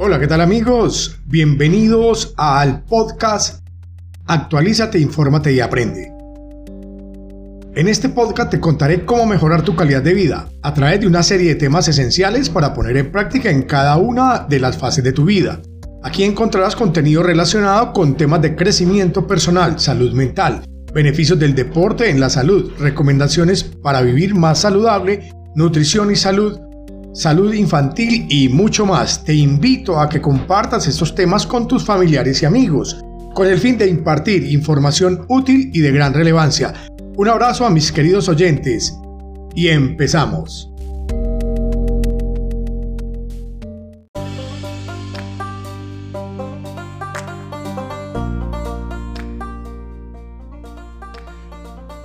Hola, ¿qué tal amigos? Bienvenidos al podcast Actualízate, infórmate y aprende. En este podcast te contaré cómo mejorar tu calidad de vida a través de una serie de temas esenciales para poner en práctica en cada una de las fases de tu vida. Aquí encontrarás contenido relacionado con temas de crecimiento personal, salud mental, beneficios del deporte en la salud, recomendaciones para vivir más saludable, nutrición y salud, salud infantil y mucho más. Te invito a que compartas estos temas con tus familiares y amigos, con el fin de impartir información útil y de gran relevancia. Un abrazo a mis queridos oyentes y empezamos.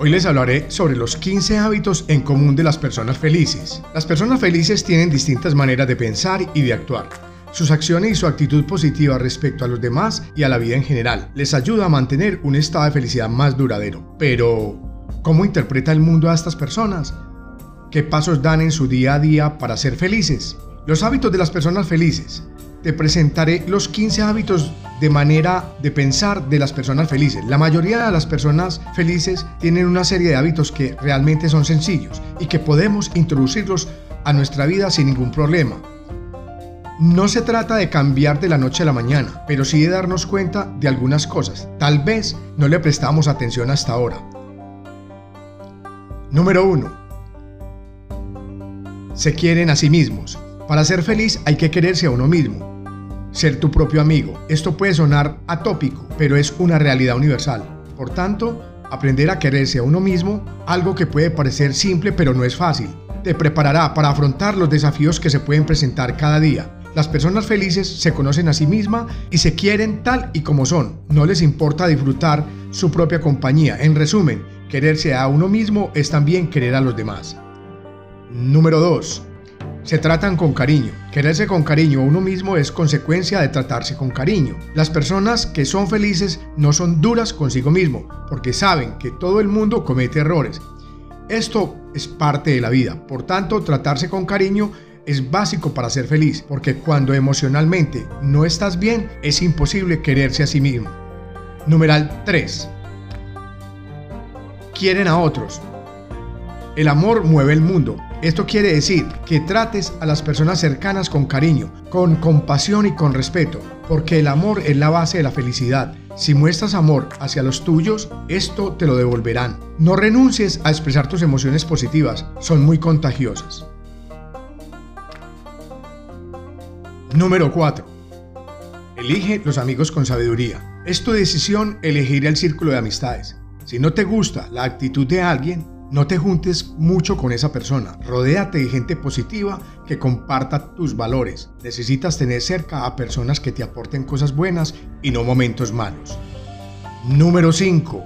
Hoy les hablaré sobre los 15 hábitos en común de las personas felices. Las personas felices tienen distintas maneras de pensar y de actuar. Sus acciones y su actitud positiva respecto a los demás y a la vida en general les ayuda a mantener un estado de felicidad más duradero. Pero, ¿cómo interpreta el mundo a estas personas? ¿Qué pasos dan en su día a día para ser felices? Los hábitos de las personas felices te presentaré los 15 hábitos de manera de pensar de las personas felices. La mayoría de las personas felices tienen una serie de hábitos que realmente son sencillos y que podemos introducirlos a nuestra vida sin ningún problema. No se trata de cambiar de la noche a la mañana, pero sí de darnos cuenta de algunas cosas. Tal vez no le prestamos atención hasta ahora. Número 1. Se quieren a sí mismos. Para ser feliz hay que quererse a uno mismo ser tu propio amigo. Esto puede sonar atópico, pero es una realidad universal. Por tanto, aprender a quererse a uno mismo, algo que puede parecer simple pero no es fácil, te preparará para afrontar los desafíos que se pueden presentar cada día. Las personas felices se conocen a sí mismas y se quieren tal y como son. No les importa disfrutar su propia compañía. En resumen, quererse a uno mismo es también querer a los demás. Número 2 se tratan con cariño. Quererse con cariño a uno mismo es consecuencia de tratarse con cariño. Las personas que son felices no son duras consigo mismo, porque saben que todo el mundo comete errores. Esto es parte de la vida, por tanto tratarse con cariño es básico para ser feliz, porque cuando emocionalmente no estás bien es imposible quererse a sí mismo. Numeral 3. Quieren a otros. El amor mueve el mundo. Esto quiere decir que trates a las personas cercanas con cariño, con compasión y con respeto, porque el amor es la base de la felicidad. Si muestras amor hacia los tuyos, esto te lo devolverán. No renuncies a expresar tus emociones positivas, son muy contagiosas. Número 4. Elige los amigos con sabiduría. Es tu decisión elegir el círculo de amistades. Si no te gusta la actitud de alguien, no te juntes mucho con esa persona. Rodéate de gente positiva que comparta tus valores. Necesitas tener cerca a personas que te aporten cosas buenas y no momentos malos. Número 5.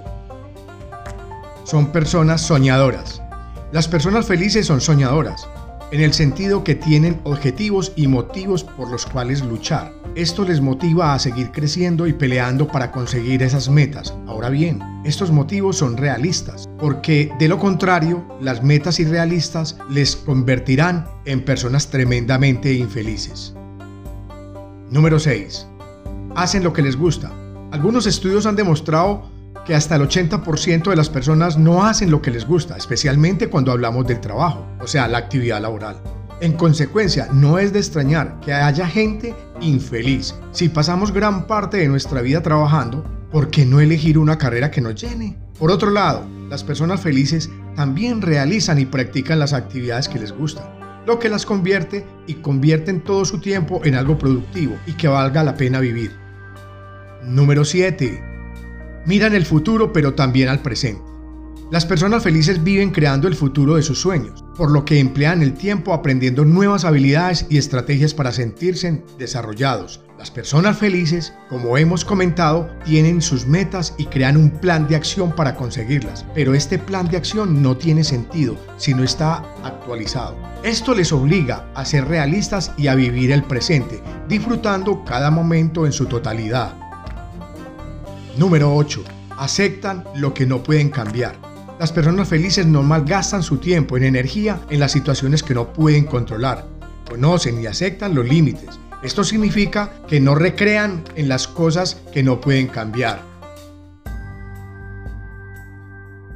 Son personas soñadoras. Las personas felices son soñadoras en el sentido que tienen objetivos y motivos por los cuales luchar. Esto les motiva a seguir creciendo y peleando para conseguir esas metas. Ahora bien, estos motivos son realistas, porque de lo contrario, las metas irrealistas les convertirán en personas tremendamente infelices. Número 6. Hacen lo que les gusta. Algunos estudios han demostrado que hasta el 80% de las personas no hacen lo que les gusta, especialmente cuando hablamos del trabajo, o sea, la actividad laboral. En consecuencia, no es de extrañar que haya gente infeliz. Si pasamos gran parte de nuestra vida trabajando, ¿por qué no elegir una carrera que nos llene? Por otro lado, las personas felices también realizan y practican las actividades que les gustan, lo que las convierte y convierten todo su tiempo en algo productivo y que valga la pena vivir. Número 7 miran el futuro pero también al presente. Las personas felices viven creando el futuro de sus sueños, por lo que emplean el tiempo aprendiendo nuevas habilidades y estrategias para sentirse desarrollados. Las personas felices, como hemos comentado, tienen sus metas y crean un plan de acción para conseguirlas, pero este plan de acción no tiene sentido si no está actualizado. Esto les obliga a ser realistas y a vivir el presente, disfrutando cada momento en su totalidad. Número 8. Aceptan lo que no pueden cambiar. Las personas felices no malgastan su tiempo en energía en las situaciones que no pueden controlar. Conocen y aceptan los límites Esto significa que no recrean en las cosas que no pueden cambiar.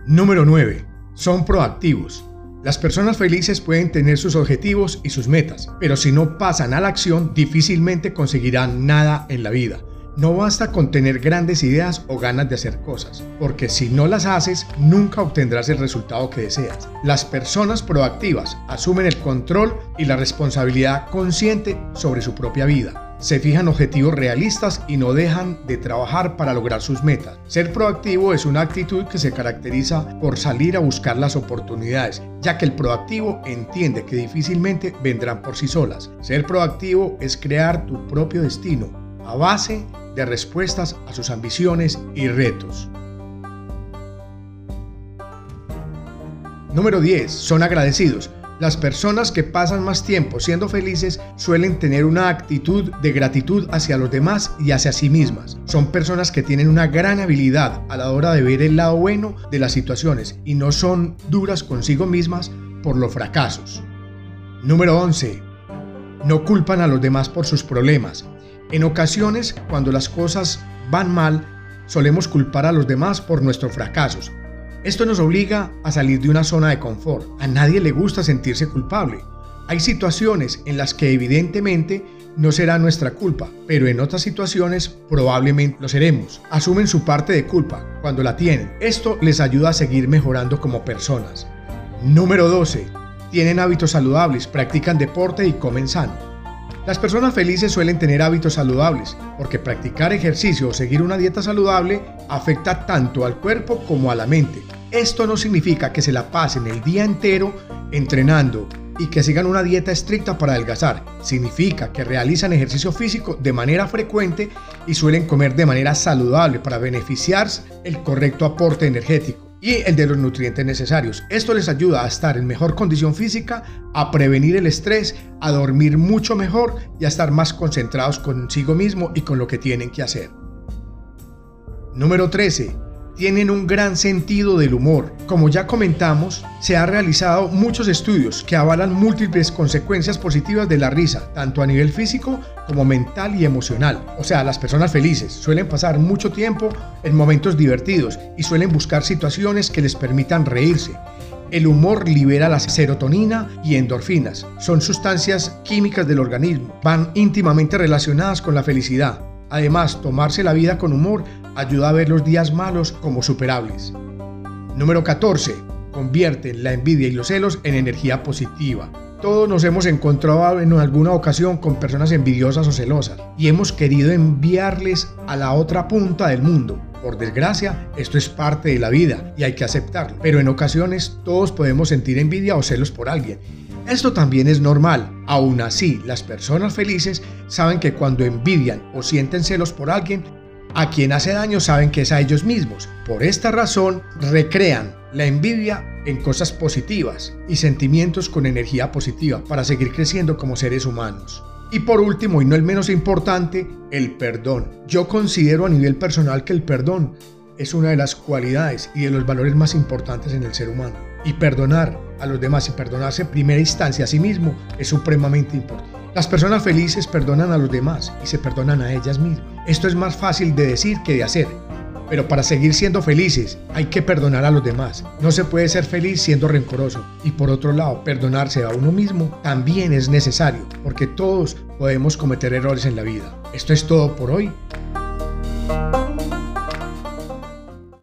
Número 9. Son proactivos. Las personas felices pueden tener sus objetivos y sus metas, pero si no pasan a la acción difícilmente conseguirán nada en la vida. No basta con tener grandes ideas o ganas de hacer cosas, porque si no las haces, nunca obtendrás el resultado que deseas. Las personas proactivas asumen el control y la responsabilidad consciente sobre su propia vida. Se fijan objetivos realistas y no dejan de trabajar para lograr sus metas. Ser proactivo es una actitud que se caracteriza por salir a buscar las oportunidades, ya que el proactivo entiende que difícilmente vendrán por sí solas. Ser proactivo es crear tu propio destino a base de respuestas a sus ambiciones y retos. Número 10. Son agradecidos. Las personas que pasan más tiempo siendo felices suelen tener una actitud de gratitud hacia los demás y hacia sí mismas. Son personas que tienen una gran habilidad a la hora de ver el lado bueno de las situaciones y no son duras consigo mismas por los fracasos. Número 11. No culpan a los demás por sus problemas. En ocasiones, cuando las cosas van mal, solemos culpar a los demás por nuestros fracasos. Esto nos obliga a salir de una zona de confort. A nadie le gusta sentirse culpable. Hay situaciones en las que evidentemente no será nuestra culpa, pero en otras situaciones probablemente lo seremos. Asumen su parte de culpa cuando la tienen. Esto les ayuda a seguir mejorando como personas. Número 12. Tienen hábitos saludables, practican deporte y comen sano. Las personas felices suelen tener hábitos saludables, porque practicar ejercicio o seguir una dieta saludable afecta tanto al cuerpo como a la mente. Esto no significa que se la pasen el día entero entrenando y que sigan una dieta estricta para adelgazar. Significa que realizan ejercicio físico de manera frecuente y suelen comer de manera saludable para beneficiarse el correcto aporte energético y el de los nutrientes necesarios. Esto les ayuda a estar en mejor condición física, a prevenir el estrés, a dormir mucho mejor y a estar más concentrados consigo mismo y con lo que tienen que hacer. Número 13 tienen un gran sentido del humor. Como ya comentamos, se han realizado muchos estudios que avalan múltiples consecuencias positivas de la risa, tanto a nivel físico como mental y emocional. O sea, las personas felices suelen pasar mucho tiempo en momentos divertidos y suelen buscar situaciones que les permitan reírse. El humor libera la serotonina y endorfinas. Son sustancias químicas del organismo. Van íntimamente relacionadas con la felicidad. Además, tomarse la vida con humor ayuda a ver los días malos como superables. Número 14. Convierte la envidia y los celos en energía positiva. Todos nos hemos encontrado en alguna ocasión con personas envidiosas o celosas y hemos querido enviarles a la otra punta del mundo. Por desgracia, esto es parte de la vida y hay que aceptarlo. Pero en ocasiones todos podemos sentir envidia o celos por alguien esto también es normal. Aún así, las personas felices saben que cuando envidian o sienten celos por alguien, a quien hace daño saben que es a ellos mismos. Por esta razón, recrean la envidia en cosas positivas y sentimientos con energía positiva para seguir creciendo como seres humanos. Y por último, y no el menos importante, el perdón. Yo considero a nivel personal que el perdón es una de las cualidades y de los valores más importantes en el ser humano. Y perdonar a los demás y perdonarse en primera instancia a sí mismo es supremamente importante. Las personas felices perdonan a los demás y se perdonan a ellas mismas. Esto es más fácil de decir que de hacer. Pero para seguir siendo felices hay que perdonar a los demás. No se puede ser feliz siendo rencoroso. Y por otro lado, perdonarse a uno mismo también es necesario, porque todos podemos cometer errores en la vida. Esto es todo por hoy.